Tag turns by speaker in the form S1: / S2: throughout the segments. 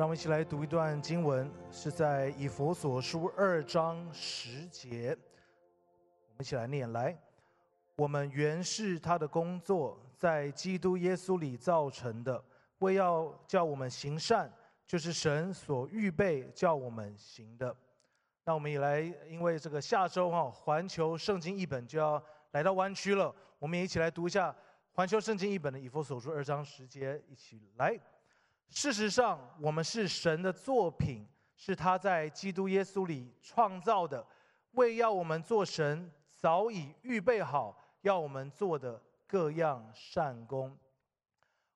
S1: 让我们一起来读一段经文，是在以佛所书二章十节。我们一起来念：来，我们原是他的工作，在基督耶稣里造成的，为要叫我们行善，就是神所预备叫我们行的。那我们也来，因为这个下周哈，环球圣经译本就要来到湾区了，我们也一起来读一下环球圣经译本的以佛所书二章十节，一起来。事实上，我们是神的作品，是他在基督耶稣里创造的，为要我们做神早已预备好要我们做的各样善功。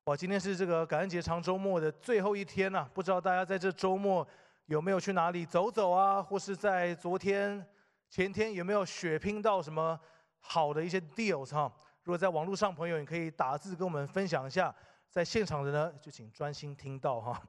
S1: 哇，今天是这个感恩节长周末的最后一天了，不知道大家在这周末有没有去哪里走走啊？或是在昨天、前天有没有血拼到什么好的一些 deals 哈？如果在网络上朋友，你可以打字跟我们分享一下。在现场的呢，就请专心听到哈。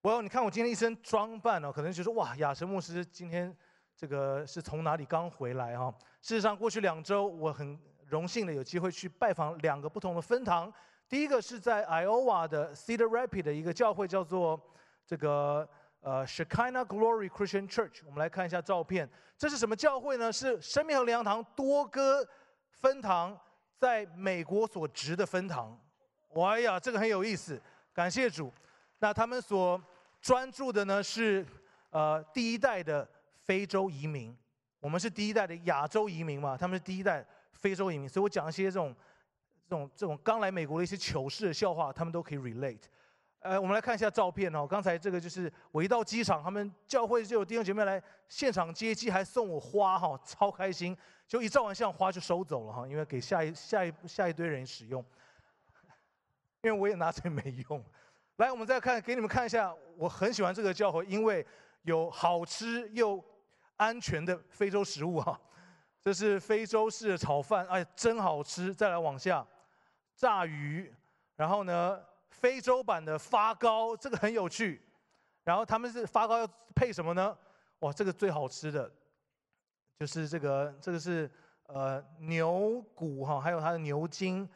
S1: 我，你看我今天一身装扮哦，可能就说哇，亚神牧师今天这个是从哪里刚回来哈？事实上，过去两周我很荣幸的有机会去拜访两个不同的分堂。第一个是在 Iowa 的 Cedar Rapids 的一个教会，叫做这个呃 Shekinah Glory Christian Church。我们来看一下照片，这是什么教会呢？是生命和良堂多哥分堂在美国所植的分堂。哎呀，这个很有意思，感谢主。那他们所专注的呢是，呃，第一代的非洲移民。我们是第一代的亚洲移民嘛，他们是第一代非洲移民。所以我讲一些这种、这种、这种刚来美国的一些糗事的笑话，他们都可以 relate。呃，我们来看一下照片哦。刚才这个就是我一到机场，他们教会就有弟兄姐妹来现场接机，还送我花哈，超开心。就一照完相，花就收走了哈，因为给下一、下一、下一堆人使用。因为我也拿着没用，来，我们再看，给你们看一下，我很喜欢这个教会，因为有好吃又安全的非洲食物哈。这是非洲式的炒饭，哎，真好吃。再来往下，炸鱼，然后呢，非洲版的发糕，这个很有趣。然后他们是发糕要配什么呢？哇，这个最好吃的，就是这个，这个是呃牛骨哈，还有它的牛筋。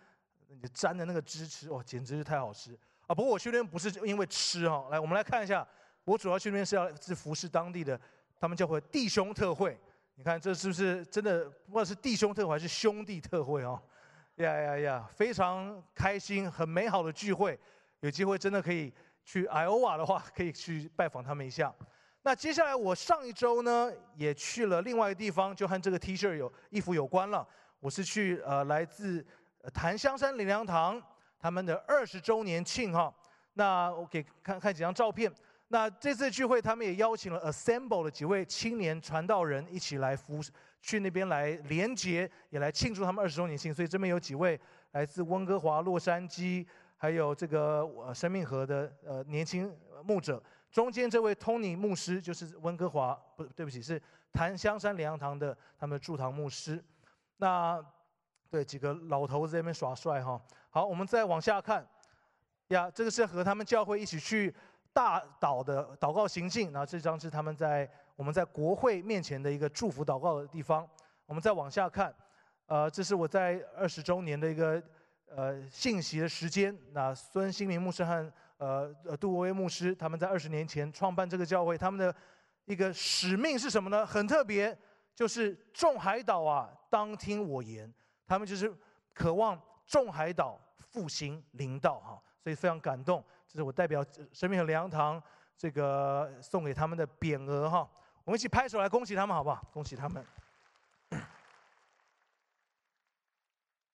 S1: 你沾的那个汁吃，哇，简直是太好吃啊！不过我去那边不是因为吃哈，来，我们来看一下，我主要去那边是要是服侍当地的，他们叫会弟兄特会。你看这是不是真的？不管是弟兄特会还是兄弟特会哦，呀呀呀，非常开心，很美好的聚会。有机会真的可以去艾欧瓦的话，可以去拜访他们一下。那接下来我上一周呢，也去了另外一个地方，就和这个 T 恤有衣服有关了。我是去呃来自。檀香山灵粮堂他们的二十周年庆哈，那我给看看几张照片。那这次聚会，他们也邀请了 Assemble 的几位青年传道人一起来服去那边来连接，也来庆祝他们二十周年庆。所以这边有几位来自温哥华、洛杉矶，还有这个呃生命河的呃年轻牧者。中间这位 Tony 牧师就是温哥华，不对不起，是檀香山灵粮堂的他们的驻堂牧师。那。对，几个老头子在那边耍帅哈。好，我们再往下看，呀，这个是和他们教会一起去大岛的祷告行进。那这张是他们在我们在国会面前的一个祝福祷告的地方。我们再往下看，呃，这是我在二十周年的一个呃信息的时间。那孙兴民牧师和呃呃杜国威牧师他们在二十年前创办这个教会，他们的一个使命是什么呢？很特别，就是众海岛啊，当听我言。他们就是渴望众海岛复兴灵道哈，所以非常感动。这是我代表生命和粮堂这个送给他们的匾额哈，我们一起拍手来恭喜他们好不好？恭喜他们。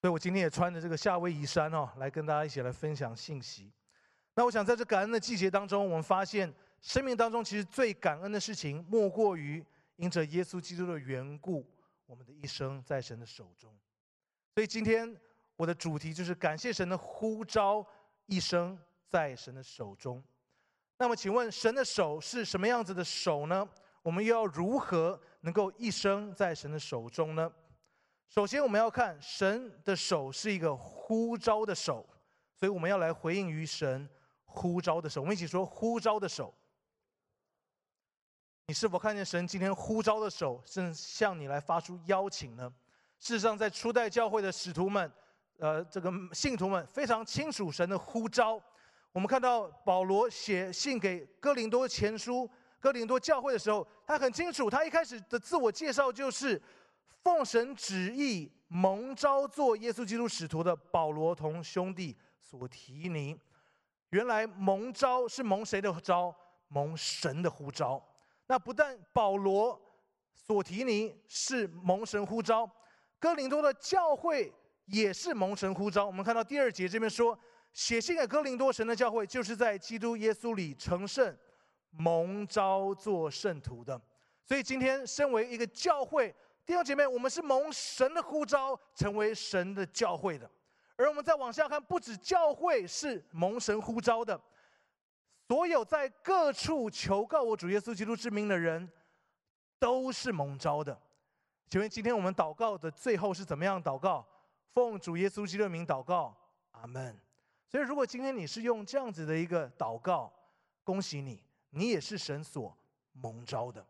S1: 所以我今天也穿着这个夏威夷衫哦，来跟大家一起来分享信息。那我想在这感恩的季节当中，我们发现生命当中其实最感恩的事情，莫过于因着耶稣基督的缘故，我们的一生在神的手中。所以今天我的主题就是感谢神的呼召，一生在神的手中。那么，请问神的手是什么样子的手呢？我们又要如何能够一生在神的手中呢？首先，我们要看神的手是一个呼召的手，所以我们要来回应于神呼召的手。我们一起说呼召的手。你是否看见神今天呼召的手正向你来发出邀请呢？事实上，在初代教会的使徒们，呃，这个信徒们非常清楚神的呼召。我们看到保罗写信给哥林多前书、哥林多教会的时候，他很清楚，他一开始的自我介绍就是奉神旨意蒙召做耶稣基督使徒的保罗同兄弟所提尼。原来蒙召是蒙谁的召？蒙神的呼召。那不但保罗所提尼是蒙神呼召，哥林多的教会也是蒙神呼召。我们看到第二节这边说。写信给哥林多神的教会，就是在基督耶稣里成圣、蒙召做圣徒的。所以今天，身为一个教会弟兄姐妹，我们是蒙神的呼召，成为神的教会的。而我们再往下看，不止教会是蒙神呼召的，所有在各处求告我主耶稣基督之名的人，都是蒙召的。请问，今天我们祷告的最后是怎么样祷告？奉主耶稣基督的名祷告，阿门。所以，如果今天你是用这样子的一个祷告，恭喜你，你也是神所蒙召的，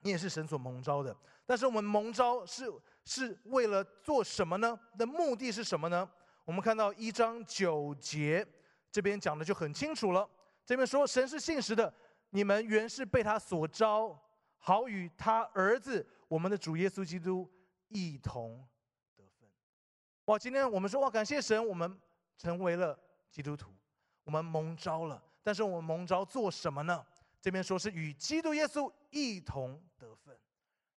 S1: 你也是神所蒙召的。但是，我们蒙召是是为了做什么呢？的目的是什么呢？我们看到一章九节这边讲的就很清楚了。这边说，神是信实的，你们原是被他所招，好与他儿子我们的主耶稣基督一同得分。哇，今天我们说哇，感谢神，我们。成为了基督徒，我们蒙召了。但是我们蒙召做什么呢？这边说是与基督耶稣一同得分，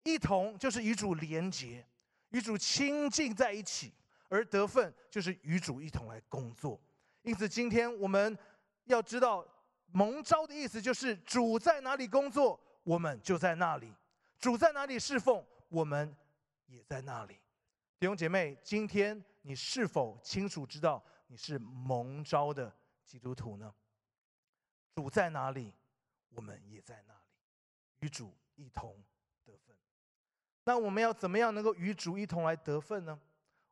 S1: 一同就是与主连结，与主亲近在一起，而得分就是与主一同来工作。因此，今天我们要知道，蒙召的意思就是主在哪里工作，我们就在那里；主在哪里侍奉，我们也在那里。弟兄姐妹，今天你是否清楚知道？你是蒙召的基督徒呢？主在哪里，我们也在那里，与主一同得分。那我们要怎么样能够与主一同来得分呢？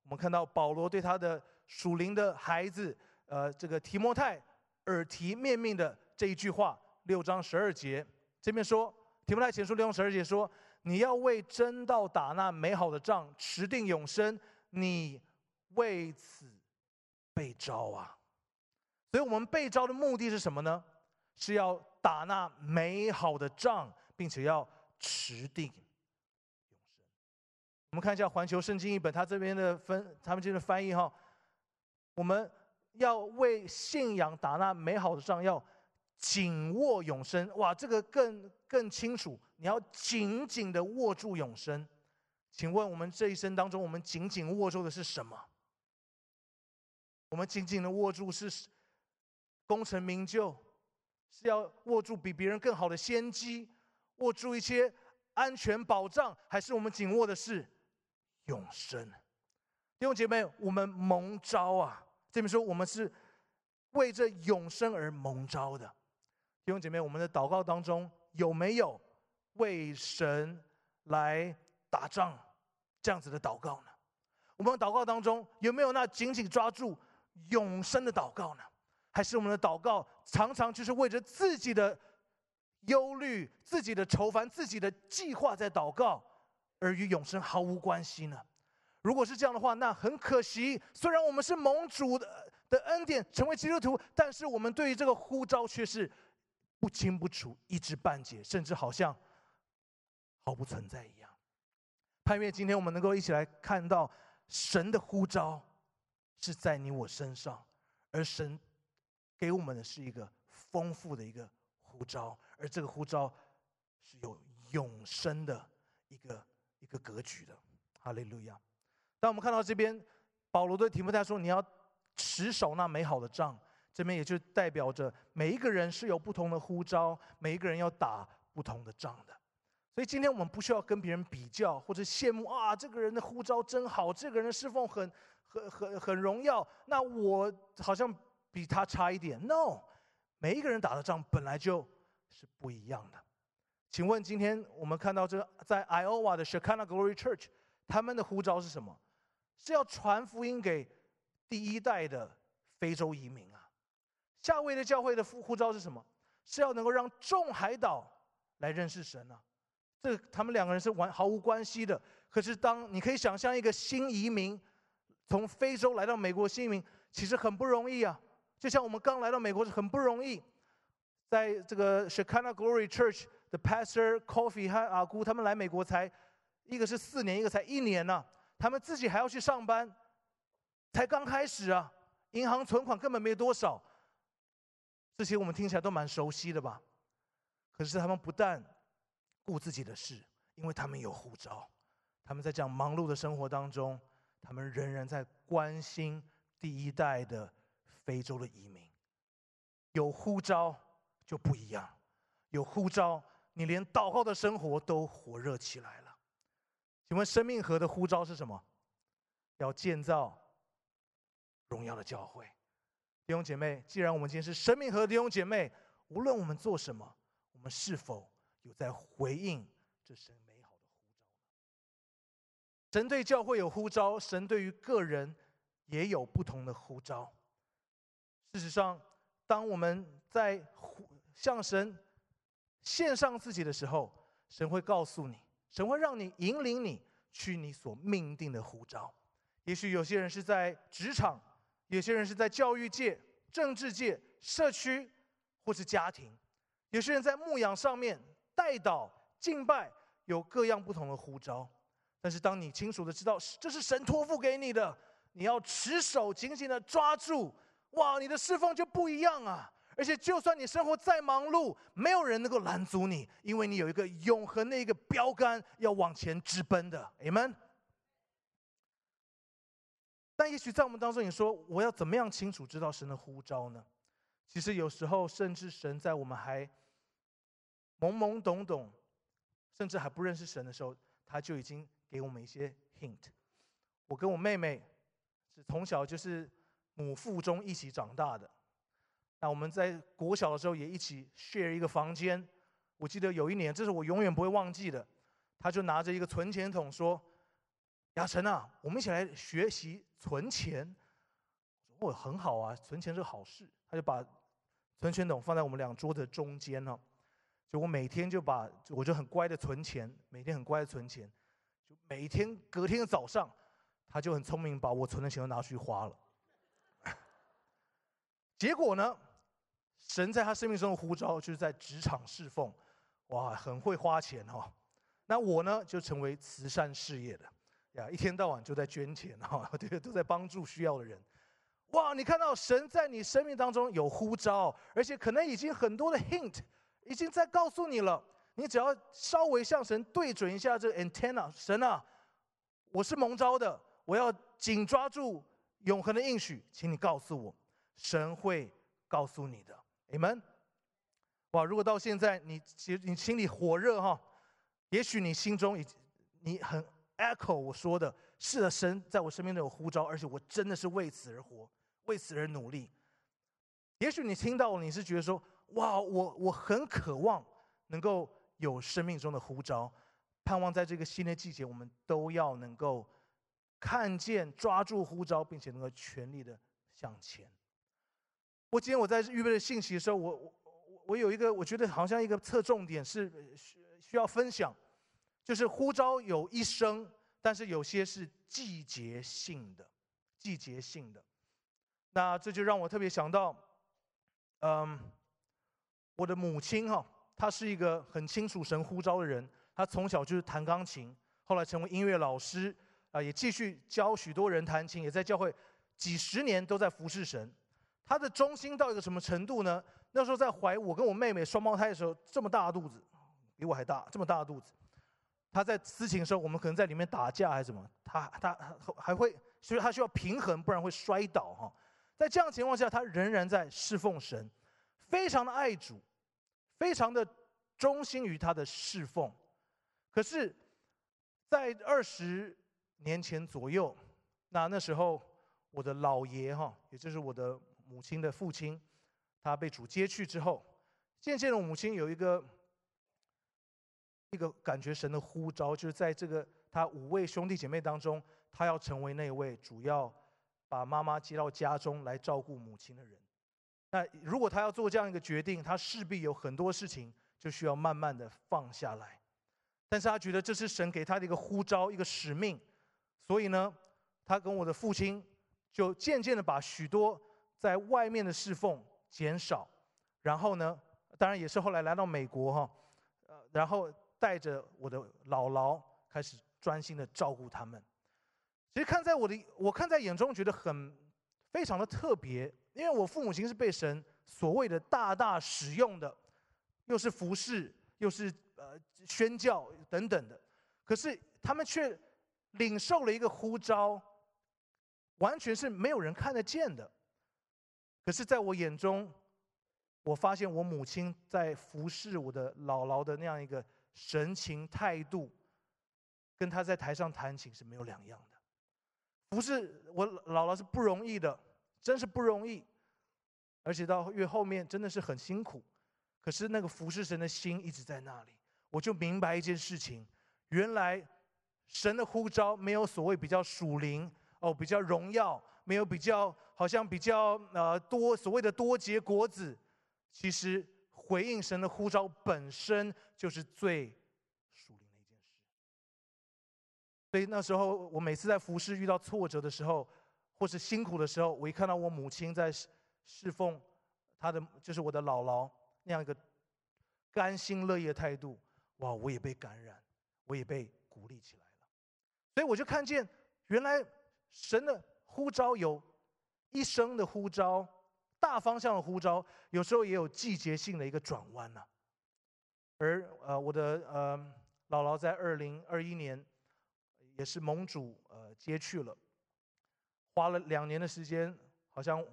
S1: 我们看到保罗对他的属灵的孩子，呃，这个提摩太耳提面命的这一句话，六章十二节这边说，提摩太前书六章十二节说：“你要为真道打那美好的仗，持定永生。你为此。”被招啊，所以我们被招的目的是什么呢？是要打那美好的仗，并且要持定永生。我们看一下环球圣经一本，他这边的分，他们这边的翻译哈，我们要为信仰打那美好的仗，要紧握永生。哇，这个更更清楚，你要紧紧的握住永生。请问我们这一生当中，我们紧紧握住的是什么？我们紧紧的握住是功成名就，是要握住比别人更好的先机，握住一些安全保障，还是我们紧握的是永生？弟兄姐妹，我们蒙召啊！这边说我们是为这永生而蒙召的。弟兄姐妹，我们的祷告当中有没有为神来打仗这样子的祷告呢？我们祷告当中有没有那紧紧抓住？永生的祷告呢？还是我们的祷告常常就是为着自己的忧虑、自己的愁烦、自己的计划在祷告，而与永生毫无关系呢？如果是这样的话，那很可惜。虽然我们是蒙主的的恩典成为基督徒，但是我们对于这个呼召却是不清不楚、一知半解，甚至好像毫不存在一样。盼愿今天我们能够一起来看到神的呼召。是在你我身上，而神给我们的是一个丰富的一个呼召，而这个呼召是有永生的一个一个格局的。哈利路亚！当我们看到这边，保罗对提摩太说：“你要持守那美好的仗。”这边也就代表着每一个人是有不同的呼召，每一个人要打不同的仗的。所以今天我们不需要跟别人比较或者羡慕啊，这个人的呼召真好，这个人的侍奉很。很很很荣耀，那我好像比他差一点。No，每一个人打的仗本来就是不一样的。请问今天我们看到这个在 Iowa 的 Shakana Glory Church，他们的呼召是什么？是要传福音给第一代的非洲移民。夏威的教会的呼呼召是什么？是要能够让众海岛来认识神啊。这他们两个人是完毫无关系的。可是当你可以想象一个新移民。从非洲来到美国新移民其实很不容易啊，就像我们刚来到美国是很不容易，在这个 Shekinah Glory Church 的 Pastor Coffee 和阿姑他们来美国才一个是四年，一个才一年呢，他们自己还要去上班，才刚开始啊，银行存款根本没多少，这些我们听起来都蛮熟悉的吧？可是他们不但顾自己的事，因为他们有护照，他们在这样忙碌的生活当中，他们仍然在关心第一代的。非洲的移民有呼召就不一样，有呼召，你连祷告的生活都火热起来了。请问生命河的呼召是什么？要建造荣耀的教会。弟兄姐妹，既然我们今天是神命和弟兄姐妹，无论我们做什么，我们是否有在回应这神美好的呼召呢？神对教会有呼召，神对于个人也有不同的呼召。事实上，当我们在向神献上自己的时候，神会告诉你，神会让你引领你去你所命定的呼召。也许有些人是在职场，有些人是在教育界、政治界、社区，或是家庭；有些人在牧养上面带导、敬拜，有各样不同的呼召。但是，当你清楚的知道这是神托付给你的，你要持守、紧紧的抓住。哇，你的侍奉就不一样啊！而且，就算你生活再忙碌，没有人能够拦阻你，因为你有一个永恒的一个标杆要往前直奔的。Amen。但也许在我们当中，你说我要怎么样清楚知道神的呼召呢？其实有时候，甚至神在我们还懵懵懂懂，甚至还不认识神的时候，他就已经给我们一些 hint。我跟我妹妹是从小就是。母腹中一起长大的，那我们在国小的时候也一起 share 一个房间。我记得有一年，这是我永远不会忘记的，他就拿着一个存钱筒说：“亚晨啊，我们一起来学习存钱。”我说：“哦，很好啊，存钱是好事。”他就把存钱筒放在我们两桌的中间呢。就我每天就把，我就很乖的存钱，每天很乖的存钱。就每天隔天的早上，他就很聪明，把我存的钱都拿去花了。结果呢？神在他生命中的呼召就是在职场侍奉，哇，很会花钱哈。那我呢，就成为慈善事业的，呀，一天到晚就在捐钱哈，对，都在帮助需要的人。哇，你看到神在你生命当中有呼召，而且可能已经很多的 hint 已经在告诉你了。你只要稍微向神对准一下这个 antenna，神啊，我是蒙召的，我要紧抓住永恒的应许，请你告诉我。神会告诉你的你们。哇，如果到现在你其实你心里火热哈，也许你心中已你很 echo 我说的，是的，神在我身边都有呼召，而且我真的是为此而活，为此而努力。也许你听到你是觉得说，哇，我我很渴望能够有生命中的呼召，盼望在这个新的季节，我们都要能够看见、抓住呼召，并且能够全力的向前。我今天我在预备的信息的时候，我我我有一个我觉得好像一个侧重点是需需要分享，就是呼召有一生，但是有些是季节性的，季节性的。那这就让我特别想到，嗯，我的母亲哈，她是一个很清楚神呼召的人，她从小就是弹钢琴，后来成为音乐老师，啊，也继续教许多人弹琴，也在教会几十年都在服侍神。他的忠心到一个什么程度呢？那时候在怀我跟我妹妹双胞胎的时候，这么大肚子，比我还大，这么大肚子。他在私情的时候，我们可能在里面打架还是什么，他他还会，所以他需要平衡，不然会摔倒哈。在这样情况下，他仍然在侍奉神，非常的爱主，非常的忠心于他的侍奉。可是，在二十年前左右，那那时候我的老爷哈，也就是我的。母亲的父亲，他被主接去之后，渐渐的，母亲有一个一个感觉神的呼召，就是在这个他五位兄弟姐妹当中，他要成为那位主要把妈妈接到家中来照顾母亲的人。那如果他要做这样一个决定，他势必有很多事情就需要慢慢的放下来。但是他觉得这是神给他的一个呼召，一个使命，所以呢，他跟我的父亲就渐渐的把许多。在外面的侍奉减少，然后呢，当然也是后来来到美国哈，呃，然后带着我的姥姥开始专心的照顾他们。其实看在我的，我看在眼中觉得很非常的特别，因为我父母亲是被神所谓的大大使用的，又是服侍，又是呃宣教等等的，可是他们却领受了一个呼召，完全是没有人看得见的。可是，在我眼中，我发现我母亲在服侍我的姥姥的那样一个神情态度，跟他在台上弹琴是没有两样的。服侍我姥姥是不容易的，真是不容易，而且到越后面真的是很辛苦。可是那个服侍神的心一直在那里，我就明白一件事情：原来神的呼召没有所谓比较属灵哦，比较荣耀。没有比较，好像比较呃多所谓的多结果子，其实回应神的呼召本身就是最属灵的一件事。所以那时候我每次在服侍遇到挫折的时候，或是辛苦的时候，我一看到我母亲在侍奉她的就是我的姥姥那样一个甘心乐意的态度，哇，我也被感染，我也被鼓励起来了。所以我就看见原来神的。呼召有一生的呼召，大方向的呼召，有时候也有季节性的一个转弯呐。而呃，我的呃姥姥在二零二一年也是盟主呃接去了，花了两年的时间，好像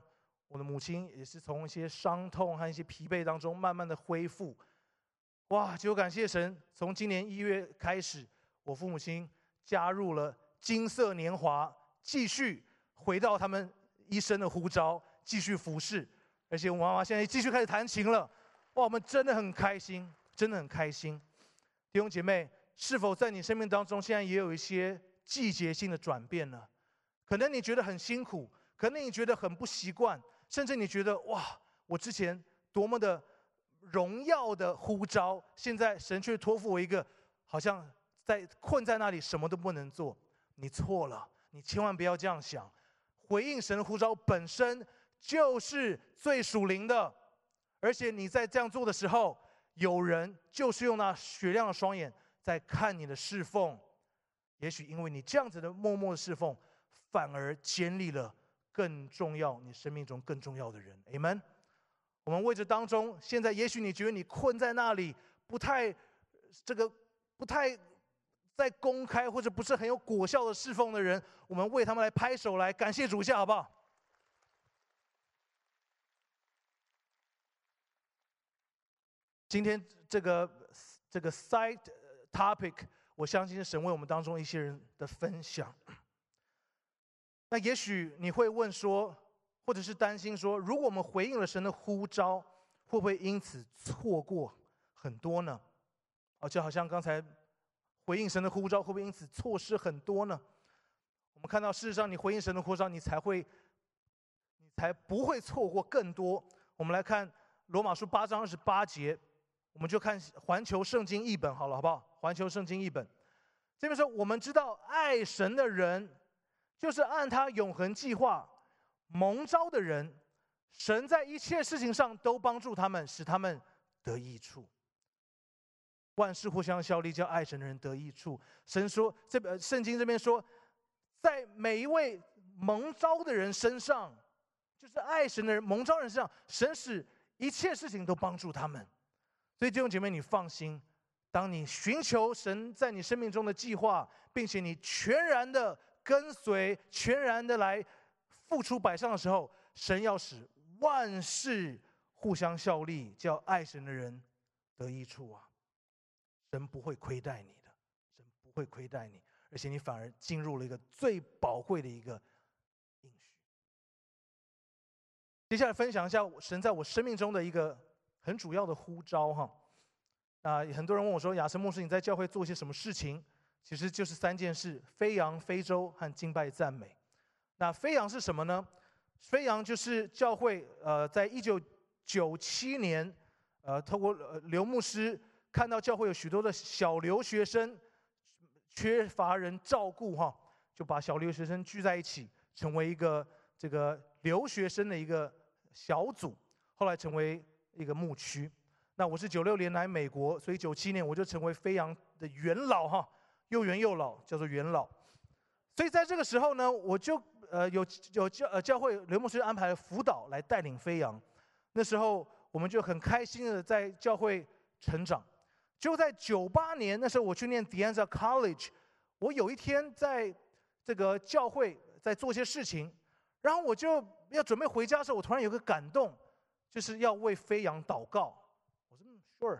S1: 我的母亲也是从一些伤痛和一些疲惫当中慢慢的恢复。哇，就感谢神，从今年一月开始，我父母亲加入了金色年华，继续。回到他们一生的呼召，继续服侍，而且我妈妈现在继续开始弹琴了，哇，我们真的很开心，真的很开心。弟兄姐妹，是否在你生命当中，现在也有一些季节性的转变呢？可能你觉得很辛苦，可能你觉得很不习惯，甚至你觉得哇，我之前多么的荣耀的呼召，现在神却托付我一个，好像在困在那里，什么都不能做。你错了，你千万不要这样想。回应神的呼召本身就是最属灵的，而且你在这样做的时候，有人就是用那雪亮的双眼在看你的侍奉。也许因为你这样子的默默的侍奉，反而建立了更重要你生命中更重要的人。Amen。我们为这当中，现在也许你觉得你困在那里，不太这个不太。在公开或者不是很有果效的侍奉的人，我们为他们来拍手，来感谢主下，好不好？今天这个这个 side topic，我相信是神为我们当中一些人的分享。那也许你会问说，或者是担心说，如果我们回应了神的呼召，会不会因此错过很多呢？哦，就好像刚才。回应神的呼召，会不会因此错失很多呢？我们看到，事实上，你回应神的呼召，你才会，你才不会错过更多。我们来看罗马书八章二十八节，我们就看环球圣经译本好了，好不好？环球圣经译本这边说，我们知道爱神的人，就是按他永恒计划蒙召的人，神在一切事情上都帮助他们，使他们得益处。万事互相效力，叫爱神的人得益处。神说，这呃，圣经这边说，在每一位蒙召的人身上，就是爱神的人蒙召人身上，神使一切事情都帮助他们。所以弟兄姐妹，你放心，当你寻求神在你生命中的计划，并且你全然的跟随，全然的来付出摆上的时候，神要使万事互相效力，叫爱神的人得益处啊。神不会亏待你的，神不会亏待你，而且你反而进入了一个最宝贵的一个应许。接下来分享一下神在我生命中的一个很主要的呼召哈。啊，很多人问我说：“亚森牧师，你在教会做些什么事情？”其实就是三件事：飞扬、非洲和敬拜赞美。那飞扬是什么呢？飞扬就是教会呃，在一九九七年，呃，透过刘牧师。看到教会有许多的小留学生缺乏人照顾，哈，就把小留学生聚在一起，成为一个这个留学生的一个小组，后来成为一个牧区。那我是九六年来美国，所以九七年我就成为飞扬的元老哈，又元又老，叫做元老。所以在这个时候呢，我就呃有有教呃教会刘牧师安排辅导来带领飞扬。那时候我们就很开心的在教会成长。就在九八年那时候，我去念 d i a n z a College，我有一天在这个教会在做些事情，然后我就要准备回家的时候，我突然有个感动，就是要为飞扬祷告。我说 Sure，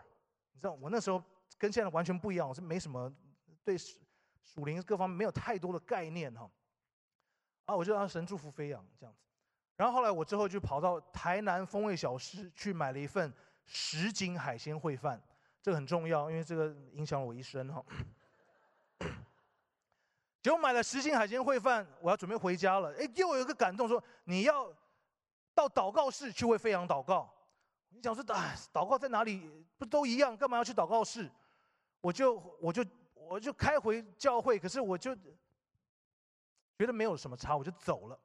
S1: 你知道我那时候跟现在完全不一样，我是没什么对属灵各方面没有太多的概念哈。啊，我就让神祝福飞扬这样子。然后后来我之后就跑到台南风味小吃去买了一份什锦海鲜烩饭，这个很重要，因为这个影响了我一生哈。结果买了十斤海鲜烩饭，我要准备回家了，哎，又有一个感动，说你要到祷告室去为飞扬祷告。你想说，啊，祷告在哪里？不都一样？干嘛要去祷告室？我就我就我就开回教会，可是我就觉得没有什么差，我就走了。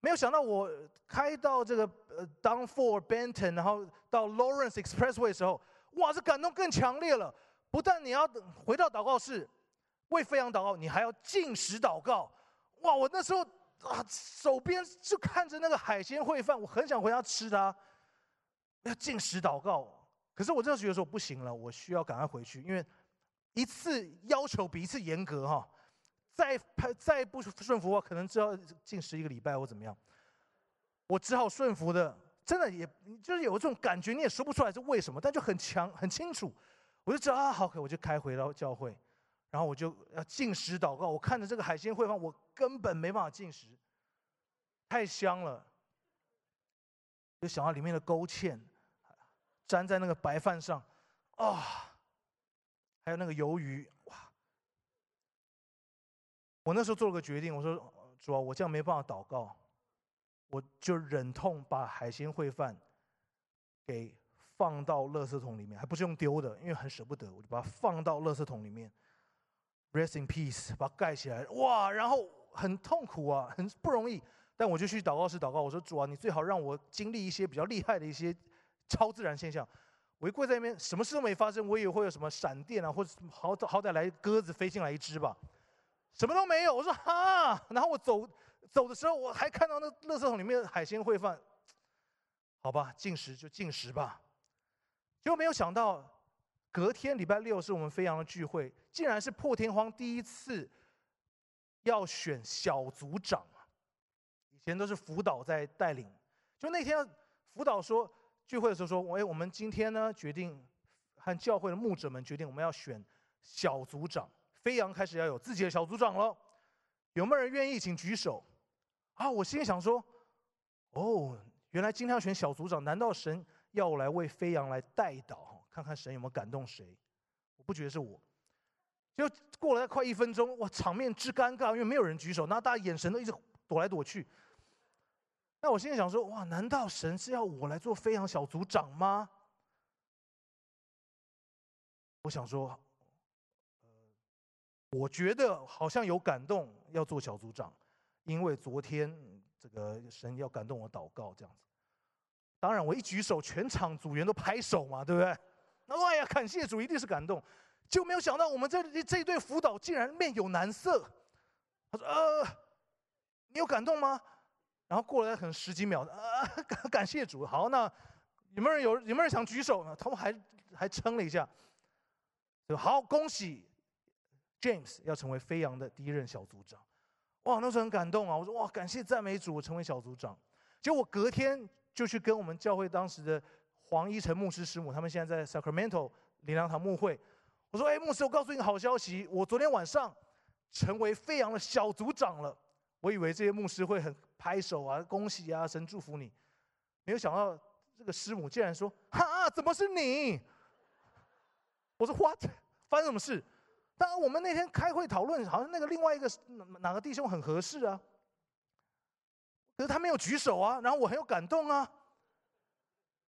S1: 没有想到，我开到这个呃 Down for Benton，然后到 Lawrence Expressway 的时候，哇，这感动更强烈了。不但你要回到祷告室为飞扬祷告，你还要进食祷告。哇，我那时候啊，手边就看着那个海鲜烩饭，我很想回家吃它。要进食祷告，可是我这时候觉得说不行了，我需要赶快回去，因为一次要求比一次严格哈。再拍再不顺服，我可能就要进食一个礼拜或怎么样。我只好顺服的，真的也就是有这种感觉，你也说不出来是为什么，但就很强很清楚。我就知道啊，好，我就开回到教会，然后我就要进食祷告。我看着这个海鲜烩饭，我根本没办法进食，太香了。就想到里面的勾芡，粘在那个白饭上，啊，还有那个鱿鱼。哇我那时候做了个决定，我说主啊，我这样没办法祷告，我就忍痛把海鲜烩饭给放到垃圾桶里面，还不是用丢的，因为很舍不得，我就把它放到垃圾桶里面，rest in peace，把它盖起来。哇，然后很痛苦啊，很不容易，但我就去祷告室祷告，我说主啊，你最好让我经历一些比较厉害的一些超自然现象。我一跪在那边，什么事都没发生，我以为会有什么闪电啊，或者好好歹来鸽子飞进来一只吧。什么都没有，我说哈，然后我走走的时候，我还看到那垃圾桶里面海鲜烩饭，好吧，进食就进食吧。结果没有想到，隔天礼拜六是我们飞扬的聚会，竟然是破天荒第一次要选小组长以前都是辅导在带领，就那天辅导说聚会的时候说，哎，我们今天呢决定和教会的牧者们决定，我们要选小组长。飞扬开始要有自己的小组长了，有没有人愿意？请举手。啊，我心里想说，哦，原来今天要选小组长，难道神要我来为飞扬来带导，看看神有没有感动谁？我不觉得是我。就过了快一分钟，哇，场面之尴尬，因为没有人举手，那大家眼神都一直躲来躲去。那我心里想说，哇，难道神是要我来做飞扬小组长吗？我想说。呃我觉得好像有感动，要做小组长，因为昨天这个神要感动我祷告这样子。当然，我一举手，全场组员都拍手嘛，对不对？那哎呀，感谢主，一定是感动。就没有想到我们这这一对辅导竟然面有难色。他说：“呃，你有感动吗？”然后过了可能十几秒，啊，感感谢主。好，那有没有人有有没有人想举手呢？他们还还撑了一下。好，恭喜。James 要成为飞扬的第一任小组长，哇，那时候很感动啊！我说哇，感谢赞美主，我成为小组长。结果隔天就去跟我们教会当时的黄一成牧师师母，他们现在在 Sacramento 灵粮堂牧会。我说，哎，牧师，我告诉你个好消息，我昨天晚上成为飞扬的小组长了。我以为这些牧师会很拍手啊，恭喜啊，神祝福你。没有想到这个师母竟然说，哈，怎么是你？我说 What？发生什么事？当然，我们那天开会讨论，好像那个另外一个哪哪个弟兄很合适啊，可是他没有举手啊，然后我很有感动啊。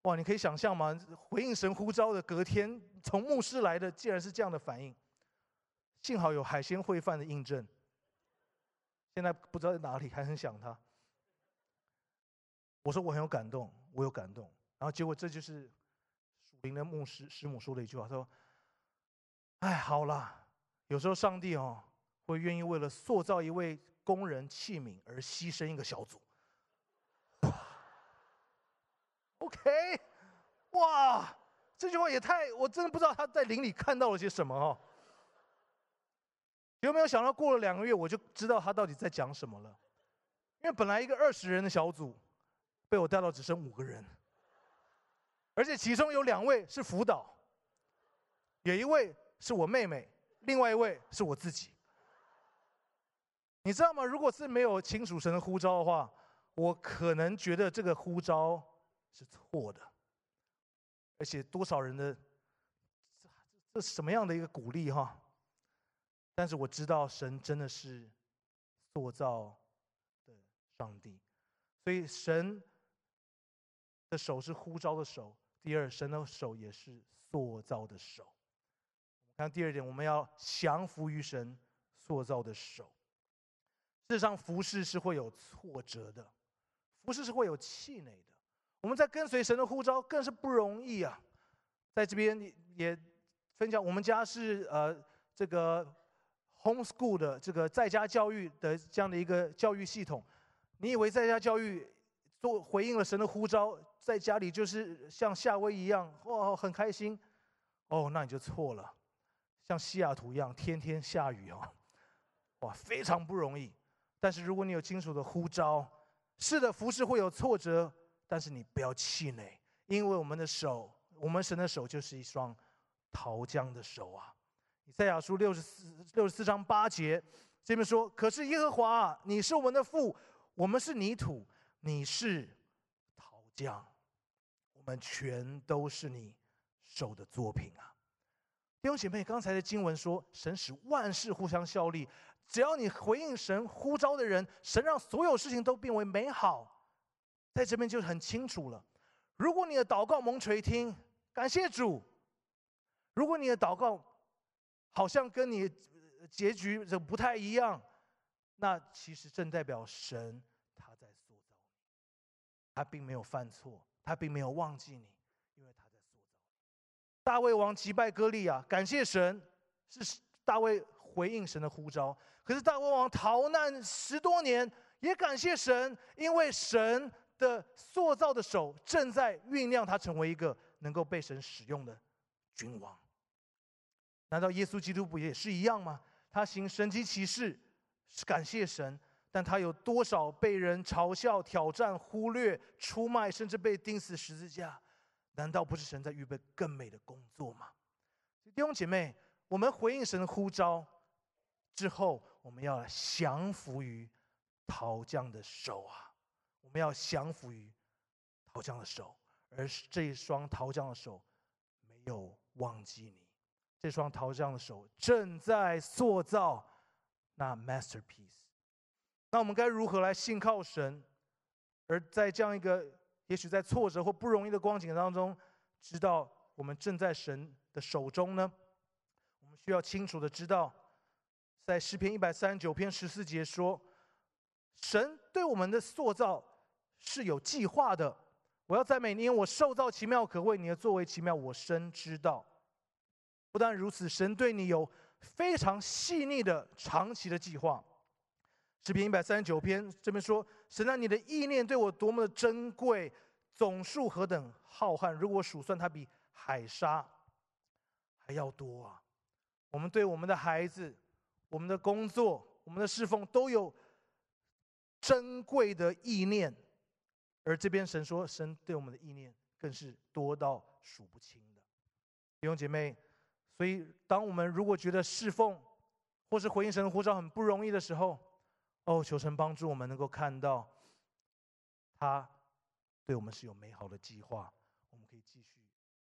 S1: 哇，你可以想象吗？回应神呼召的隔天，从牧师来的，竟然是这样的反应。幸好有海鲜烩饭的印证。现在不知道在哪里，还很想他。我说我很有感动，我有感动。然后结果这就是属灵的牧师师母说的一句话，说：“哎，好了，有时候上帝哦会愿意为了塑造一位工人器皿而牺牲一个小组。” OK，哇，这句话也太……我真的不知道他在林里看到了些什么哦。有没有想到过了两个月，我就知道他到底在讲什么了？因为本来一个二十人的小组，被我带到只剩五个人，而且其中有两位是辅导，有一位是我妹妹，另外一位是我自己。你知道吗？如果是没有亲属神的呼召的话，我可能觉得这个呼召是错的，而且多少人的这这什么样的一个鼓励哈？但是我知道神真的是塑造的上帝，所以神的手是呼召的手。第二，神的手也是塑造的手。看第二点，我们要降服于神塑造的手。事实上，服侍是会有挫折的，服侍是会有气馁的。我们在跟随神的呼召更是不容易啊！在这边也分享，我们家是呃这个。homeschool 的这个在家教育的这样的一个教育系统，你以为在家教育做回应了神的呼召，在家里就是像夏威夷一样哇很开心，哦那你就错了，像西雅图一样天天下雨哦，哇非常不容易。但是如果你有清楚的呼召，是的服饰会有挫折，但是你不要气馁，因为我们的手，我们神的手就是一双桃浆的手啊。以赛亚书六十四六十四章八节，这边说：“可是耶和华，你是我们的父，我们是泥土，你是陶匠，我们全都是你手的作品啊！”弟兄姐妹，刚才的经文说，神使万事互相效力，只要你回应神呼召的人，神让所有事情都变为美好。在这边就很清楚了。如果你的祷告蒙垂听，感谢主；如果你的祷告，好像跟你结局这不太一样，那其实正代表神他在塑造你，他并没有犯错，他并没有忘记你，因为他在塑造你。大卫王击败歌利亚，感谢神，是大卫回应神的呼召。可是大卫王逃难十多年，也感谢神，因为神的塑造的手正在酝酿他成为一个能够被神使用的君王。难道耶稣基督不也是一样吗？他行神迹奇事，感谢神，但他有多少被人嘲笑、挑战、忽略、出卖，甚至被钉死十字架？难道不是神在预备更美的工作吗？弟兄姐妹，我们回应神的呼召之后，我们要降服于陶匠的手啊！我们要降服于陶匠的手，而这一双陶匠的手没有忘记你。这双陶匠的手正在塑造那 masterpiece。那我们该如何来信靠神？而在这样一个也许在挫折或不容易的光景当中，知道我们正在神的手中呢？我们需要清楚的知道，在诗篇一百三十九篇十四节说：“神对我们的塑造是有计划的。我要在每年我受造奇妙可畏，你的作为奇妙，我深知道。”不但如此，神对你有非常细腻的长期的计划。视频一百三十九篇这边说：“神啊，你的意念对我多么的珍贵，总数何等浩瀚！如果数算，它比海沙还要多啊！”我们对我们的孩子、我们的工作、我们的侍奉都有珍贵的意念，而这边神说，神对我们的意念更是多到数不清的。弟兄姐妹。所以，当我们如果觉得侍奉或是回应神的呼召很不容易的时候，哦，求神帮助我们能够看到，他对我们是有美好的计划，我们可以继续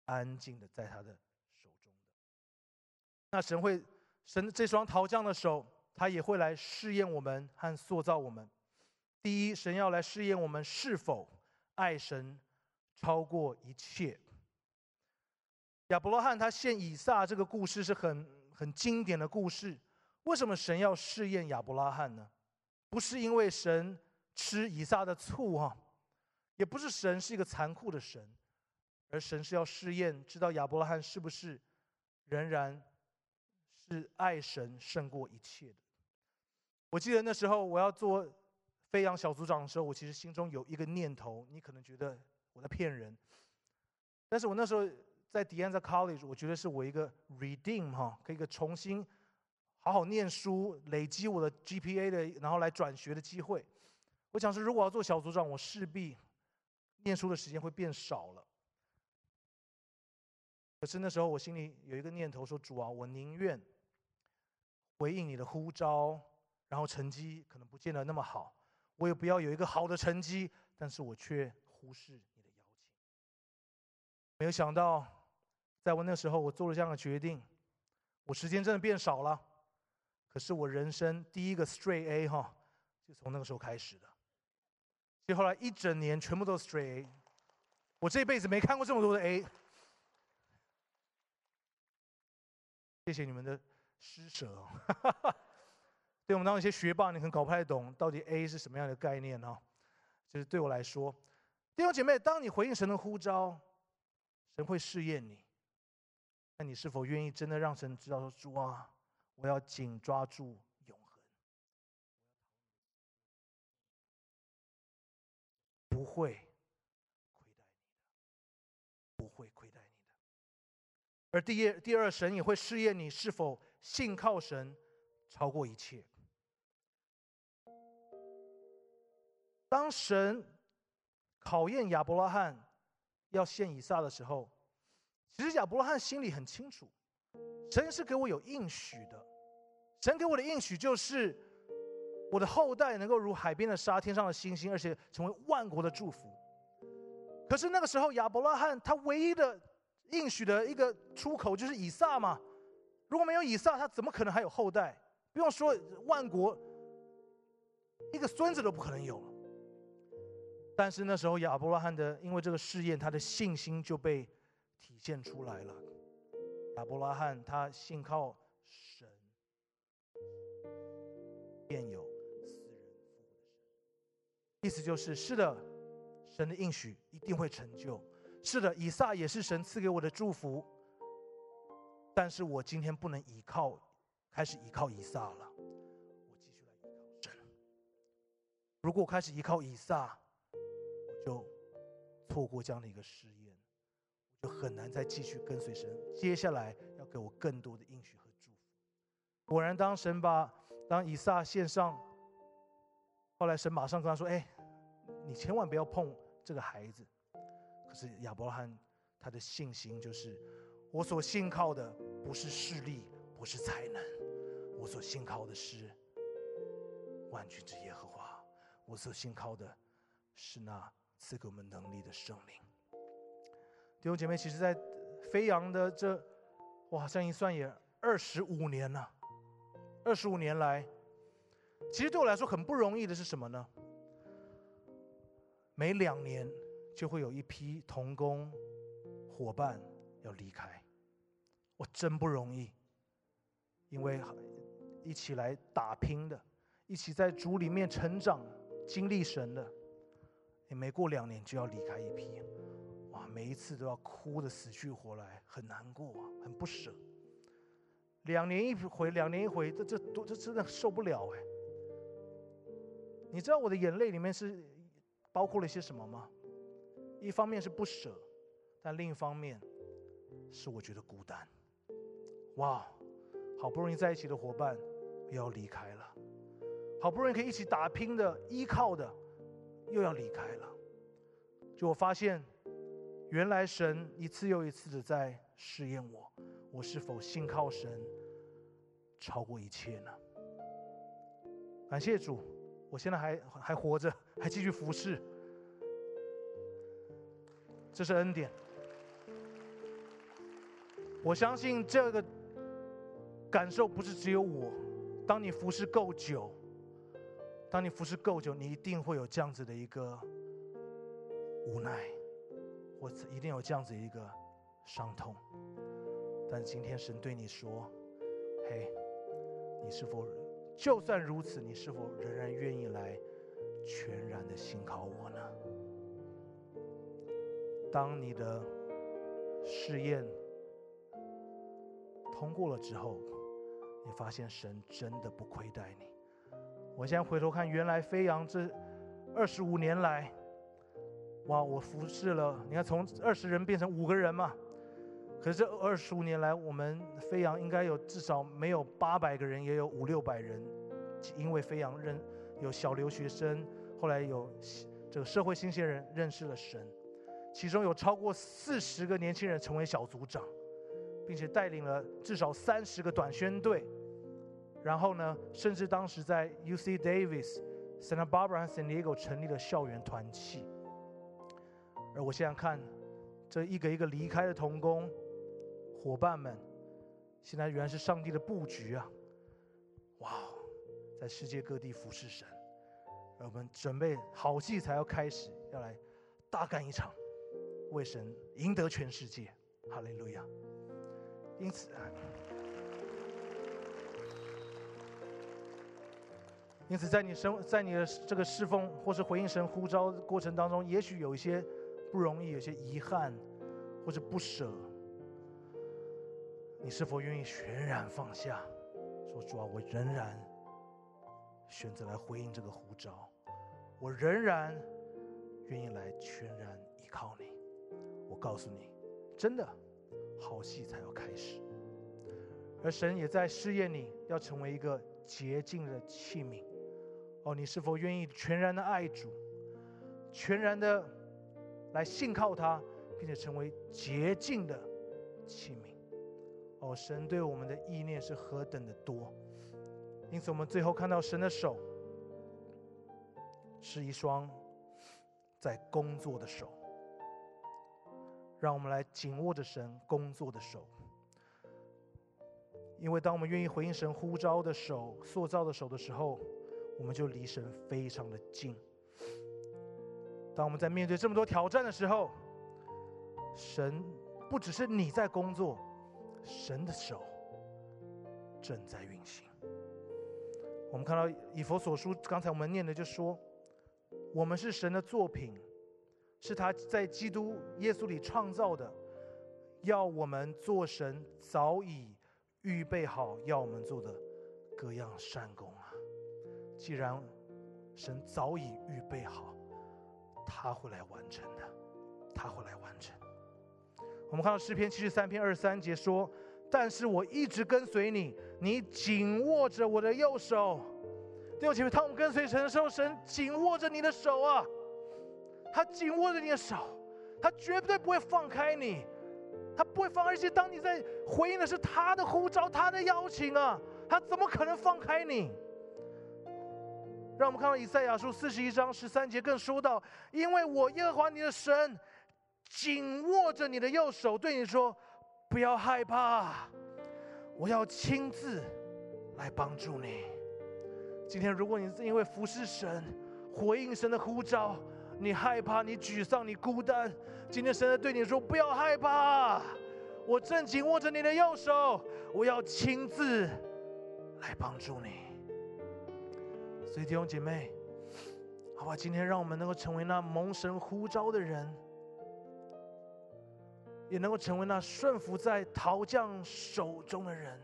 S1: 安静的在他的手中的。那神会，神这双陶匠的手，他也会来试验我们和塑造我们。第一，神要来试验我们是否爱神超过一切。亚伯拉罕他献以撒这个故事是很很经典的故事。为什么神要试验亚伯拉罕呢？不是因为神吃以撒的醋哈。也不是神是一个残酷的神，而神是要试验，知道亚伯拉罕是不是仍然是爱神胜过一切的。我记得那时候我要做飞扬小组长的时候，我其实心中有一个念头，你可能觉得我在骗人，但是我那时候在迪安在 college，我觉得是我一个 redeem 哈，可以一个重新好好念书，累积我的 GPA 的，然后来转学的机会。我想是，如果要做小组长，我势必念书的时间会变少了。可是那时候我心里有一个念头说：主啊，我宁愿回应你的呼召。然后成绩可能不见得那么好，我也不要有一个好的成绩，但是我却忽视你的邀请。没有想到，在我那时候，我做了这样的决定，我时间真的变少了。可是我人生第一个 straight A 哈，就从那个时候开始的。所以后来一整年全部都是 straight A，我这辈子没看过这么多的 A。谢谢你们的施舍。对我们当一些学霸，你可能搞不太懂到底 A 是什么样的概念呢？就是对我来说，弟兄姐妹，当你回应神的呼召，神会试验你。那你是否愿意真的让神知道说：主啊，我要紧抓住永恒，不会亏待你的，不会亏待你的。而第二，第二，神也会试验你是否信靠神超过一切。当神考验亚伯拉罕要献以撒的时候，其实亚伯拉罕心里很清楚，神是给我有应许的，神给我的应许就是我的后代能够如海边的沙、天上的星星，而且成为万国的祝福。可是那个时候，亚伯拉罕他唯一的应许的一个出口就是以撒嘛，如果没有以撒，他怎么可能还有后代？不用说万国，一个孙子都不可能有了。但是那时候亚伯拉罕的，因为这个试验，他的信心就被体现出来了。亚伯拉罕他信靠神，便有私人复活的神。意思就是，是的，神的应许一定会成就。是的，以撒也是神赐给我的祝福。但是我今天不能依靠，开始依靠以撒了。我继续来依靠神。如果我开始依靠以撒，就错过这样的一个试验，我就很难再继续跟随神。接下来要给我更多的应许和祝福。果然，当神把当以撒献上，后来神马上跟他说：“哎，你千万不要碰这个孩子。”可是亚伯拉罕他的信心就是：我所信靠的不是势力，不是才能，我所信靠的是万军之耶和华。我所信靠的是那。赐给我们能力的圣灵，弟兄姐妹，其实，在飞扬的这，哇，这样一算也二十五年了。二十五年来，其实对我来说很不容易的是什么呢？每两年就会有一批同工伙伴要离开，我真不容易，因为一起来打拼的，一起在主里面成长、经历神的。也没过两年就要离开一批，哇！每一次都要哭的死去活来，很难过，很不舍。两年一回，两年一回，这这多，这真的受不了哎！你知道我的眼泪里面是包括了一些什么吗？一方面是不舍，但另一方面是我觉得孤单。哇，好不容易在一起的伙伴又要离开了，好不容易可以一起打拼的、依靠的。又要离开了，就我发现，原来神一次又一次的在试验我，我是否信靠神超过一切呢？感谢主，我现在还还活着，还继续服侍，这是恩典。我相信这个感受不是只有我，当你服侍够久。当你服侍够久，你一定会有这样子的一个无奈，或者一定有这样子一个伤痛。但今天神对你说：“嘿，你是否就算如此，你是否仍然愿意来全然的信靠我呢？”当你的试验通过了之后，你发现神真的不亏待你。我现在回头看，原来飞扬这二十五年来，哇，我服侍了，你看从二十人变成五个人嘛。可是这二十五年来，我们飞扬应该有至少没有八百个人，也有五六百人，因为飞扬认有小留学生，后来有这个社会新鲜人认识了神，其中有超过四十个年轻人成为小组长，并且带领了至少三十个短宣队。然后呢，甚至当时在 U C Davis、Santa Barbara 和 San Diego 成立了校园团契。而我现在看，这一个一个离开的童工伙伴们，现在原来是上帝的布局啊！哇，在世界各地服侍神，而我们准备好戏才要开始，要来大干一场，为神赢得全世界。哈利路亚！因此啊。因此，在你生在你的这个侍奉或是回应神呼召过程当中，也许有一些不容易，有些遗憾，或者不舍。你是否愿意全然放下，说主啊，我仍然选择来回应这个呼召，我仍然愿意来全然依靠你。我告诉你，真的，好戏才要开始。而神也在试验你，要成为一个洁净的器皿。哦，你是否愿意全然的爱主，全然的来信靠他，并且成为洁净的器皿？哦，神对我们的意念是何等的多！因此，我们最后看到神的手是一双在工作的手，让我们来紧握着神工作的手。因为当我们愿意回应神呼召的手、塑造的手的时候，我们就离神非常的近。当我们在面对这么多挑战的时候，神不只是你在工作，神的手正在运行。我们看到以佛所书，刚才我们念的就说，我们是神的作品，是他在基督耶稣里创造的，要我们做神早已预备好要我们做的各样善功。既然神早已预备好，他会来完成的，他会来完成。我们看到诗篇七十三篇二十三节说：“但是我一直跟随你，你紧握着我的右手。”弟兄姐妹，当我们跟随神的时候，神紧握着你的手啊，他紧握着你的手，他绝对不会放开你，他不会放。而且当你在回应的是他的呼召、他的邀请啊，他怎么可能放开你？让我们看到以赛亚书四十一章十三节，更说到：“因为我耶和华你的神紧握着你的右手，对你说，不要害怕，我要亲自来帮助你。”今天，如果你是因为服侍神、回应神的呼召，你害怕、你沮丧、你孤单，今天神在对你说：“不要害怕，我正紧握着你的右手，我要亲自来帮助你。”所以弟兄姐妹，好吧，今天让我们能够成为那蒙神呼召的人，也能够成为那顺服在陶匠手中的人。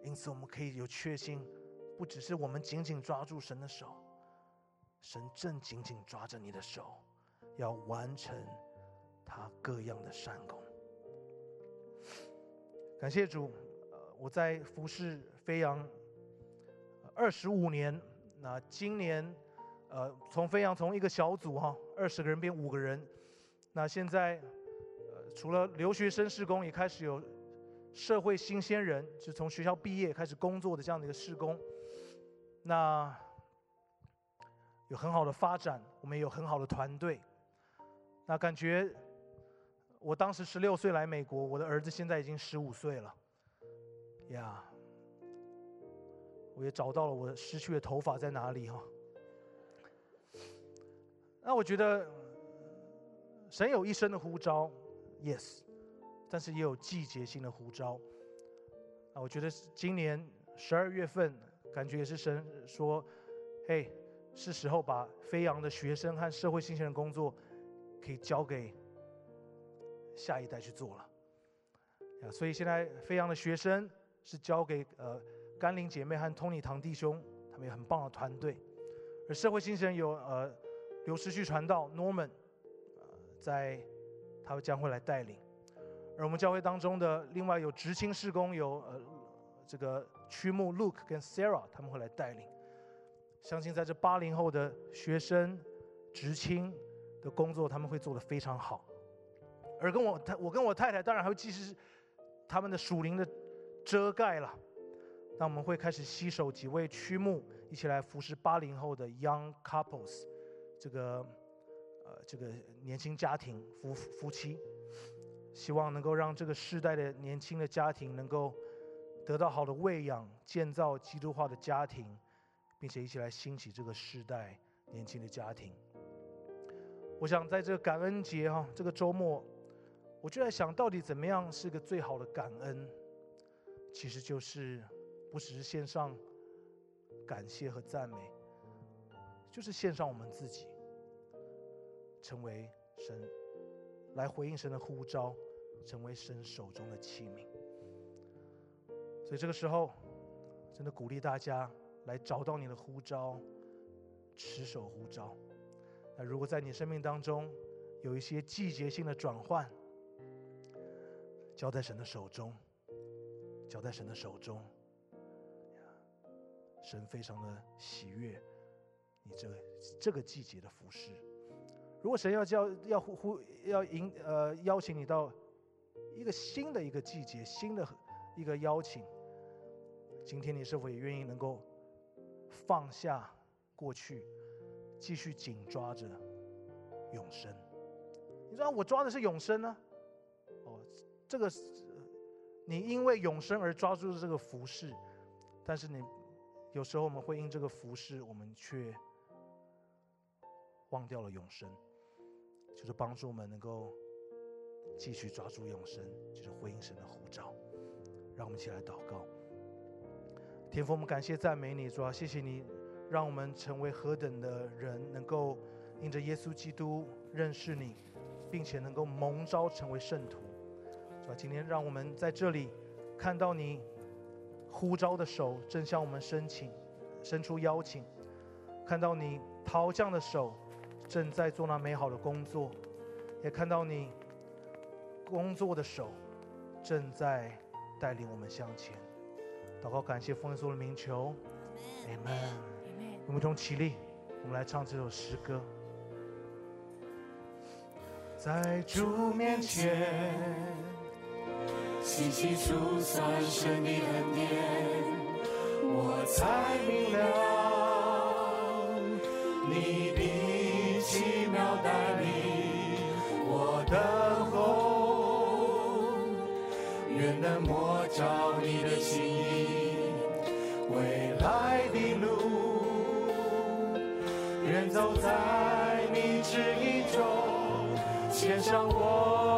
S1: 因此，我们可以有确信，不只是我们紧紧抓住神的手，神正紧紧抓着你的手，要完成他各样的善功。感谢主，呃，我在服侍飞扬。二十五年，那今年，呃，从飞扬从一个小组哈，二十个人变五个人，那现在，呃，除了留学生施工，也开始有社会新鲜人，是从学校毕业开始工作的这样的一个施工，那有很好的发展，我们也有很好的团队，那感觉，我当时十六岁来美国，我的儿子现在已经十五岁了，呀。我也找到了我失去的头发在哪里哈。那我觉得神有一生的呼召，yes，但是也有季节性的呼召。啊，我觉得今年十二月份，感觉也是神说，嘿，是时候把飞扬的学生和社会新鲜人工作可以交给下一代去做了。啊，所以现在飞扬的学生是交给呃甘霖姐妹和 Tony 堂弟兄，他们有很棒的团队。而社会新生有呃刘时旭传道 Norman，呃在他们将会来带领。而我们教会当中的另外有执青事工有呃这个曲目 Luke 跟 Sarah 他们会来带领。相信在这八零后的学生执青的工作，他们会做得非常好。而跟我太我跟我太太当然还会继续他们的属灵的遮盖了。那我们会开始携手几位曲目，一起来服侍八零后的 young couples，这个呃这个年轻家庭夫夫妻，希望能够让这个世代的年轻的家庭能够得到好的喂养，建造基督化的家庭，并且一起来兴起这个世代年轻的家庭。我想在这个感恩节哈，这个周末，我就在想到底怎么样是个最好的感恩，其实就是。不只是献上感谢和赞美，就是献上我们自己，成为神来回应神的呼召，成为神手中的器皿。所以这个时候，真的鼓励大家来找到你的呼召，持守呼召。那如果在你生命当中有一些季节性的转换，交在神的手中，交在神的手中。神非常的喜悦你这个这个季节的服饰。如果神要叫要呼呼要迎呃邀请你到一个新的一个季节，新的一个邀请，今天你是否也愿意能够放下过去，继续紧抓着永生？你说我抓的是永生呢？哦，这个你因为永生而抓住了这个服饰，但是你。有时候我们会因这个服饰，我们却忘掉了永生。就是帮助我们能够继续抓住永生，就是回应神的呼召。让我们一起来祷告。天父，我们感谢赞美你，主啊，谢谢你，让我们成为何等的人，能够因着耶稣基督认识你，并且能够蒙召成为圣徒。主啊，今天让我们在这里看到你。呼召的手正向我们申请，伸出邀请，看到你陶匠的手正在做那美好的工作，也看到你工作的手正在带领我们向前。祷告，感谢丰耶稣的名求，Amen。我们从起立，我们来唱这首诗歌，在主面前。
S2: 细细数算神的恩典，我才明了你的奇妙带领。我等候，愿能摸着你的心意，未来的路，愿走在你指引中，牵上我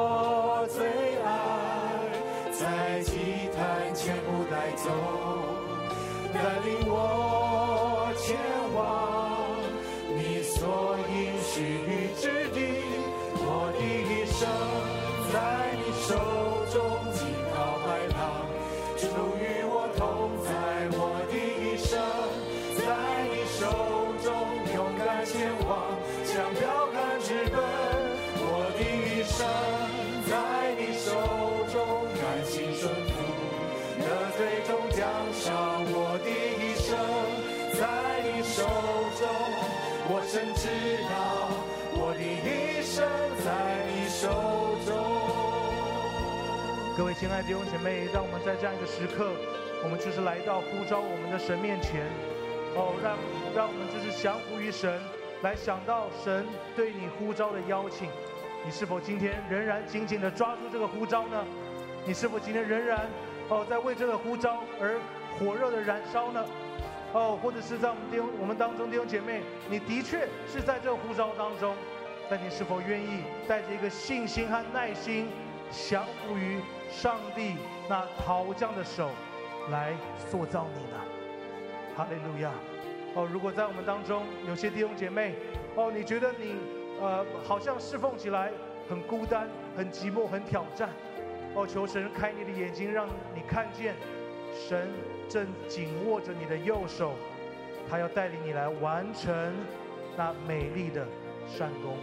S2: 走，带领我前往你所应许之地。我的一生在你手中，紧靠海旁，主与我同在。我的一生在你手中，勇敢前往，向标杆直奔。我的一生。真知道我的一生在你手中。
S1: 各位亲爱的弟兄姐妹，让我们在这样一个时刻，我们就是来到呼召我们的神面前。哦，让让我们就是降服于神，来想到神对你呼召的邀请。你是否今天仍然紧紧的抓住这个呼召呢？你是否今天仍然哦在为这个呼召而火热的燃烧呢？哦，或者是在我们弟兄我们当中弟兄姐妹，你的确是在这个呼召当中，但你是否愿意带着一个信心和耐心，降服于上帝那陶匠的手，来塑造你呢？哈利路亚！哦，如果在我们当中有些弟兄姐妹，哦，你觉得你
S3: 呃，好像侍奉起来很孤单、很寂寞、很挑战。哦，求神开你的眼睛，让你看见神正紧握着你的右手，他要带领你来完成那美丽的善功。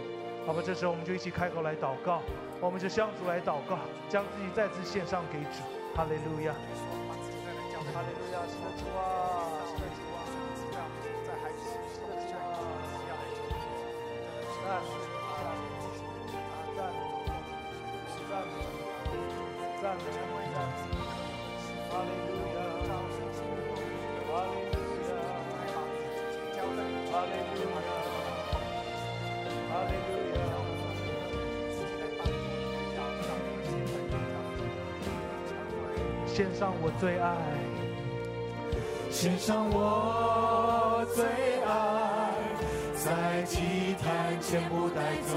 S3: 好吧，这时候我们就一起开口来祷告，我们就向主来祷告，将自己再次献上给主。哈利路亚！哈利路亚！是的，主啊，是的，主啊，在孩子，是的，主啊，赞美，赞赞美，赞美，哈利路亚，哈利路亚，哈利路亚，哈利路亚。献上我最爱，
S1: 献上我最爱，在祭坛前不带走，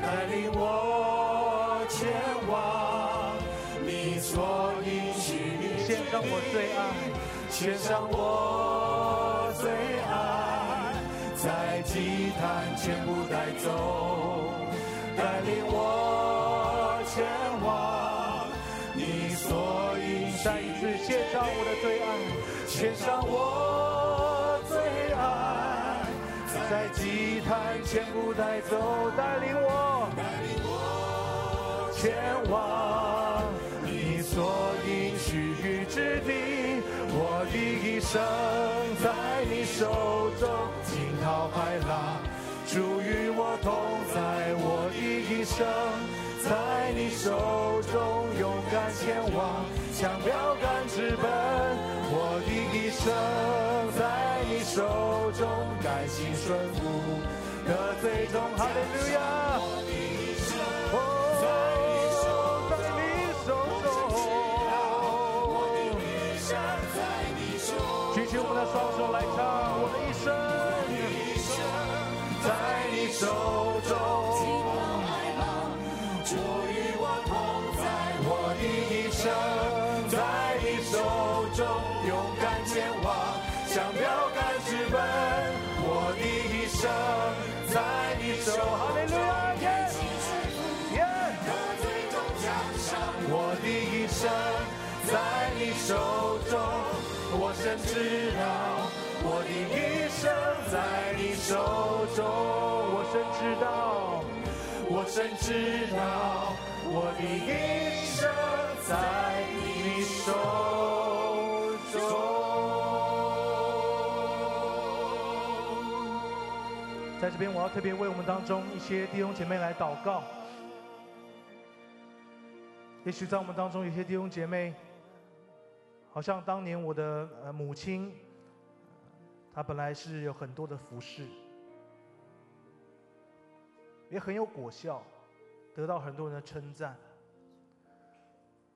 S1: 带领我前往所应许。
S3: 献上我最爱，
S1: 献上我最爱，在祭坛前不带走，带领我前往你所应许。
S3: 再一次献上我的最爱，
S1: 献上我最爱，
S3: 在祭坛前不带走，带领我带领我
S1: 前往所应许之地。我的一生在你手中，惊涛骇浪，主与我同在。我的一生在你手中，勇敢前往，向标杆直奔。我的一生在你手中，甘心顺服，得最终哈利路亚。
S3: 用我的双手来唱我的一生。
S1: 一生在你手中，主与我同在，我的一生在你手中，勇敢前往，向标杆直奔。我的一生在你手，深知道，我的一生在你手中，我深知道，我深知道，我的一生在你手中。
S3: 在这边，我要特别为我们当中一些弟兄姐妹来祷告。也许在我们当中有些弟兄姐妹，好像当年我的呃母亲，她本来是有很多的服饰，也很有果效，得到很多人的称赞。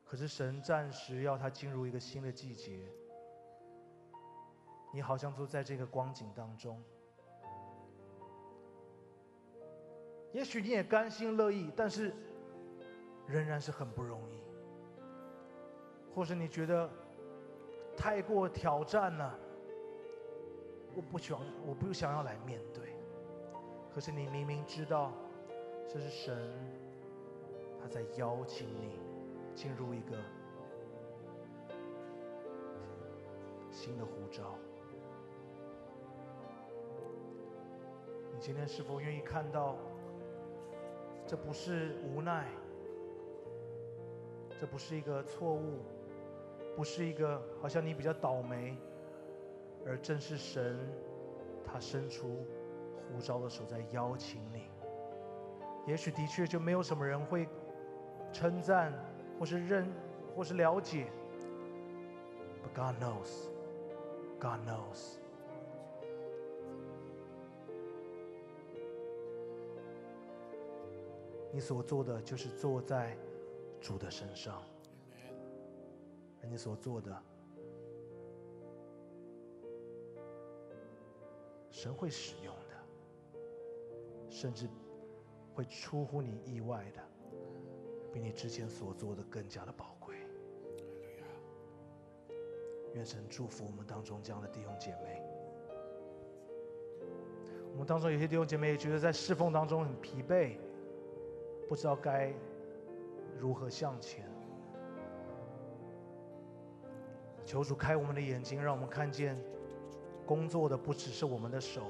S3: 可是神暂时要她进入一个新的季节，你好像都在这个光景当中。也许你也甘心乐意，但是仍然是很不容易。或是你觉得太过挑战了，我不想，我不想要来面对。可是你明明知道，这是神他在邀请你进入一个新的呼召。你今天是否愿意看到？这不是无奈，这不是一个错误，不是一个好像你比较倒霉，而正是神，他伸出呼召的手在邀请你。也许的确就没有什么人会称赞，或是认，或是了解。But God knows, God knows. 你所做的就是坐在主的身上，你所做的，神会使用的，甚至会出乎你意外的，比你之前所做的更加的宝贵。愿神祝福我们当中这样的弟兄姐妹。
S1: 我们当中有些弟兄姐妹也觉得在侍奉当中很疲惫，不知道该如何向前。求主开我们的眼睛，让我们看见，工作的不只是我们的手。